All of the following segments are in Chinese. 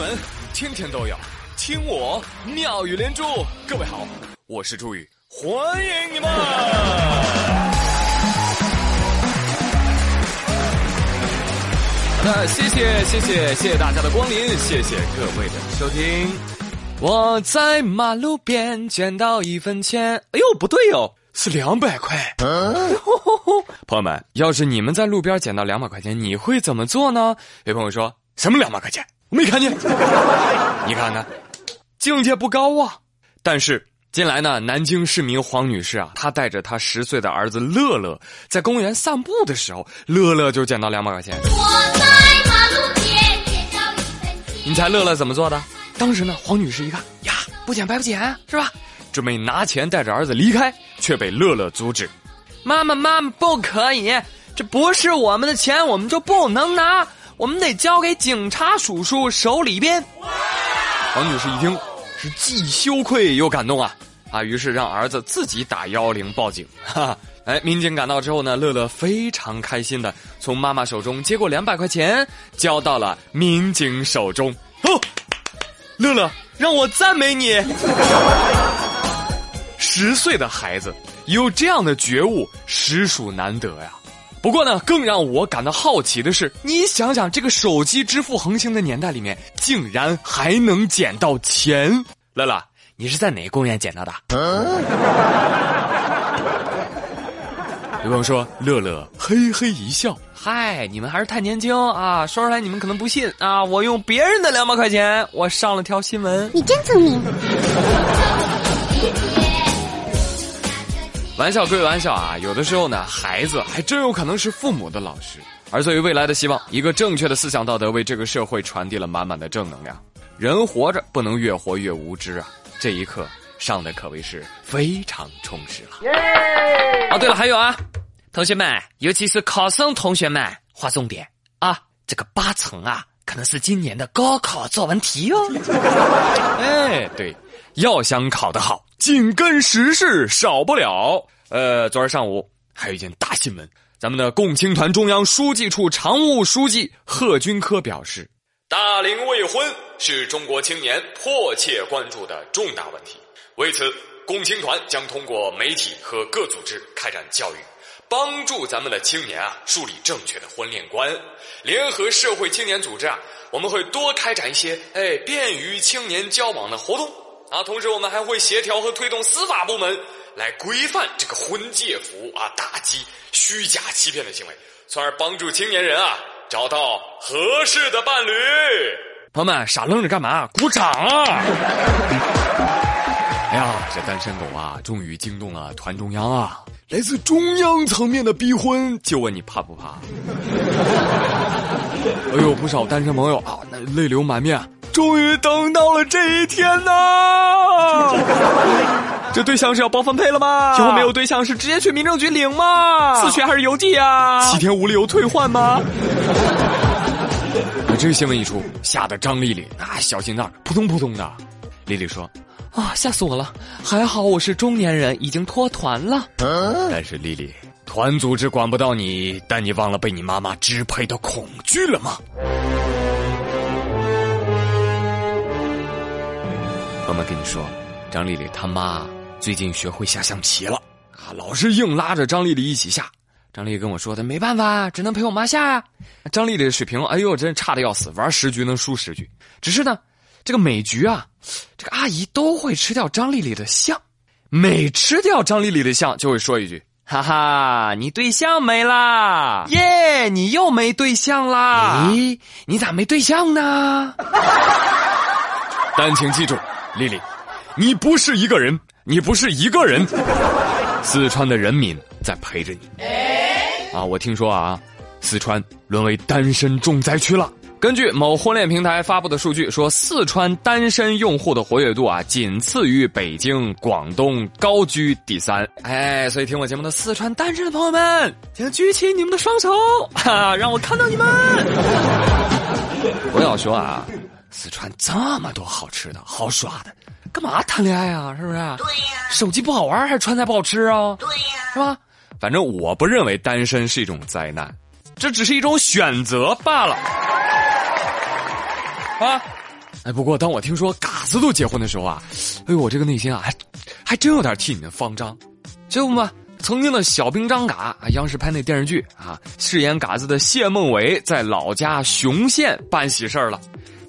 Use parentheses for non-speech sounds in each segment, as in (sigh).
闻天天都有，听我妙语连珠。各位好，我是朱宇，欢迎你们！那谢谢谢谢谢谢大家的光临，谢谢各位的收听。我在马路边捡到一分钱，哎呦不对哦，是两百块。朋友们，要是你们在路边捡到两百块钱，你会怎么做呢？有朋友说什么两百块钱？我没看见。(laughs) 你看看，境界不高啊。但是近来呢，南京市民黄女士啊，她带着她十岁的儿子乐乐在公园散步的时候，乐乐就捡到两百块钱。我在马路边捡到一分钱。你猜乐乐怎么做的？当时呢，黄女士一看呀，不捡白不捡，是吧？准备拿钱带着儿子离开，却被乐乐阻止。妈妈，妈妈，不可以，这不是我们的钱，我们就不能拿，我们得交给警察叔叔手里边。王女士一听，是既羞愧又感动啊啊！于是让儿子自己打幺幺零报警。哈哈，哎，民警赶到之后呢，乐乐非常开心的从妈妈手中接过两百块钱，交到了民警手中。哦，乐乐，让我赞美你。十岁的孩子有这样的觉悟，实属难得呀。不过呢，更让我感到好奇的是，你想想，这个手机支付横行的年代里面，竟然还能捡到钱。乐乐，你是在哪个公园捡到的？有朋友说，乐乐嘿嘿一笑，嗨，你们还是太年轻啊！说出来你们可能不信啊，我用别人的两百块钱，我上了条新闻。你真聪明。玩笑归玩笑啊，有的时候呢，孩子还真有可能是父母的老师。而作为未来的希望，一个正确的思想道德为这个社会传递了满满的正能量。人活着不能越活越无知啊！这一刻上的可谓是非常充实了。哦，对了，还有啊，同学们，尤其是考生同学们，划重点啊，这个八成啊，可能是今年的高考作文题哦。(laughs) 哎，对，要想考得好。紧跟时事少不了。呃，昨儿上午还有一件大新闻，咱们的共青团中央书记处常务书记贺军科表示，大龄未婚是中国青年迫切关注的重大问题。为此，共青团将通过媒体和各组织开展教育，帮助咱们的青年啊树立正确的婚恋观。联合社会青年组织啊，我们会多开展一些哎便于青年交往的活动。啊，同时我们还会协调和推动司法部门来规范这个婚介服务啊，打击虚假欺骗的行为，从而帮助青年人啊找到合适的伴侣。朋友们，傻愣着干嘛？鼓掌啊！哎呀，这单身狗啊，终于惊动了团中央啊！来自中央层面的逼婚，就问你怕不怕？(laughs) 哎呦，不少单身朋友啊，那泪流满面。终于等到了这一天呐！(laughs) 这对象是要包分配了吗？以后没有对象是直接去民政局领吗？自取还是邮寄啊？七天无理由退换吗？这个新闻一出，吓得张丽丽啊小心脏扑通扑通的。丽丽说：“啊，吓死我了！还好我是中年人，已经脱团了。但是丽丽，团组织管不到你，但你忘了被你妈妈支配的恐惧了吗？”朋友们跟你说，张丽丽他妈最近学会下象棋了啊，老是硬拉着张丽丽一起下。张丽丽跟我说的，没办法，只能陪我妈下呀。张丽丽的水平，哎呦，真差的要死，玩十局能输十局。只是呢，这个每局啊，这个阿姨都会吃掉张丽丽的象，每吃掉张丽丽的象，就会说一句：“哈哈，你对象没啦？耶，你又没对象啦？咦，你咋没对象呢？” (laughs) 但请记住。丽丽，你不是一个人，你不是一个人，四川的人民在陪着你。啊，我听说啊，四川沦为单身重灾区了。根据某婚恋平台发布的数据说，四川单身用户的活跃度啊，仅次于北京、广东，高居第三。哎，所以听我节目的四川单身的朋友们，请举起你们的双手，哈，让我看到你们。(laughs) 不要说啊。四川这么多好吃的好耍的，干嘛谈恋爱啊？是不是？对呀。手机不好玩，还是川菜不好吃啊？对呀。是吧？反正我不认为单身是一种灾难，这只是一种选择罢了。啊，哎，不过当我听说嘎子都结婚的时候啊，哎呦，我这个内心啊，还还真有点替你们慌张。这不嘛，曾经的小兵张嘎啊，央视拍那电视剧啊，饰演嘎子的谢孟伟在老家雄县办喜事儿了，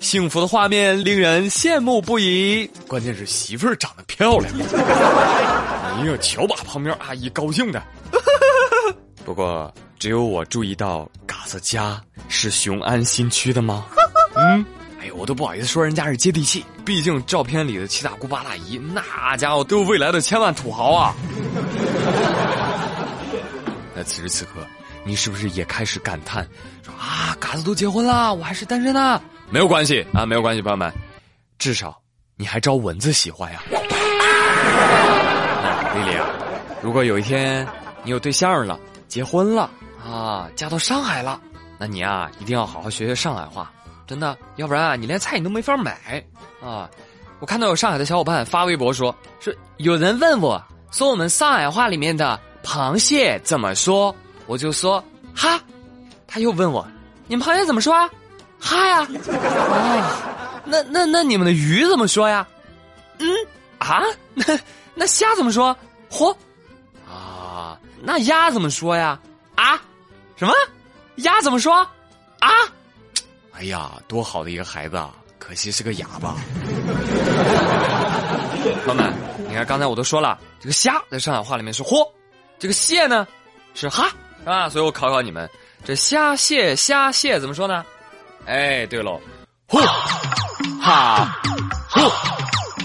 幸福的画面令人羡慕不已。关键是媳妇儿长得漂亮，哎呀，瞧把旁边阿姨高兴的。不过只有我注意到嘎子家是雄安新区的吗？嗯。哎呦，我都不好意思说人家是接地气，毕竟照片里的七大姑八大姨，那家伙都是未来的千万土豪啊！那此时此刻，你是不是也开始感叹说啊，嘎子都结婚了，我还是单身呢？没有关系啊，没有关系，朋友们，至少你还招蚊子喜欢呀！丽丽啊，如果有一天你有对象了，结婚了啊，嫁到上海了，那你啊一定要好好学学上海话。真的，要不然啊，你连菜你都没法买啊！我看到有上海的小伙伴发微博说，说有人问我，说我们上海话里面的螃蟹怎么说，我就说哈。他又问我，你们螃蟹怎么说啊？哈呀。哦，那那那你们的鱼怎么说呀？嗯啊，(laughs) 那那虾怎么说？嚯啊，那鸭怎么说呀？啊，什么？鸭怎么说？啊？哎呀，多好的一个孩子啊！可惜是个哑巴。(laughs) 朋友们，你看刚才我都说了，这个虾在上海话里面是嚯，这个蟹呢是哈，是吧？所以我考考你们，这虾蟹虾蟹怎么说呢？哎，对喽，呼哈呼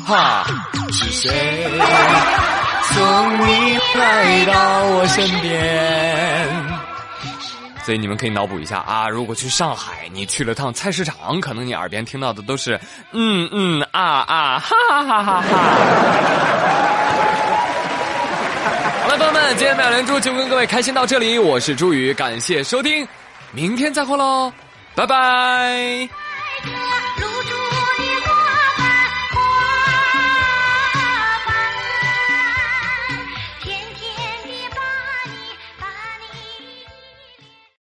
哈，是谁送你来到我身边？所以你们可以脑补一下啊，如果去上海，你去了趟菜市场，可能你耳边听到的都是嗯嗯啊啊哈哈哈哈哈。好了，朋友们，今天妙连珠就跟各位开心到这里，我是朱宇，感谢收听，明天再会喽，拜拜。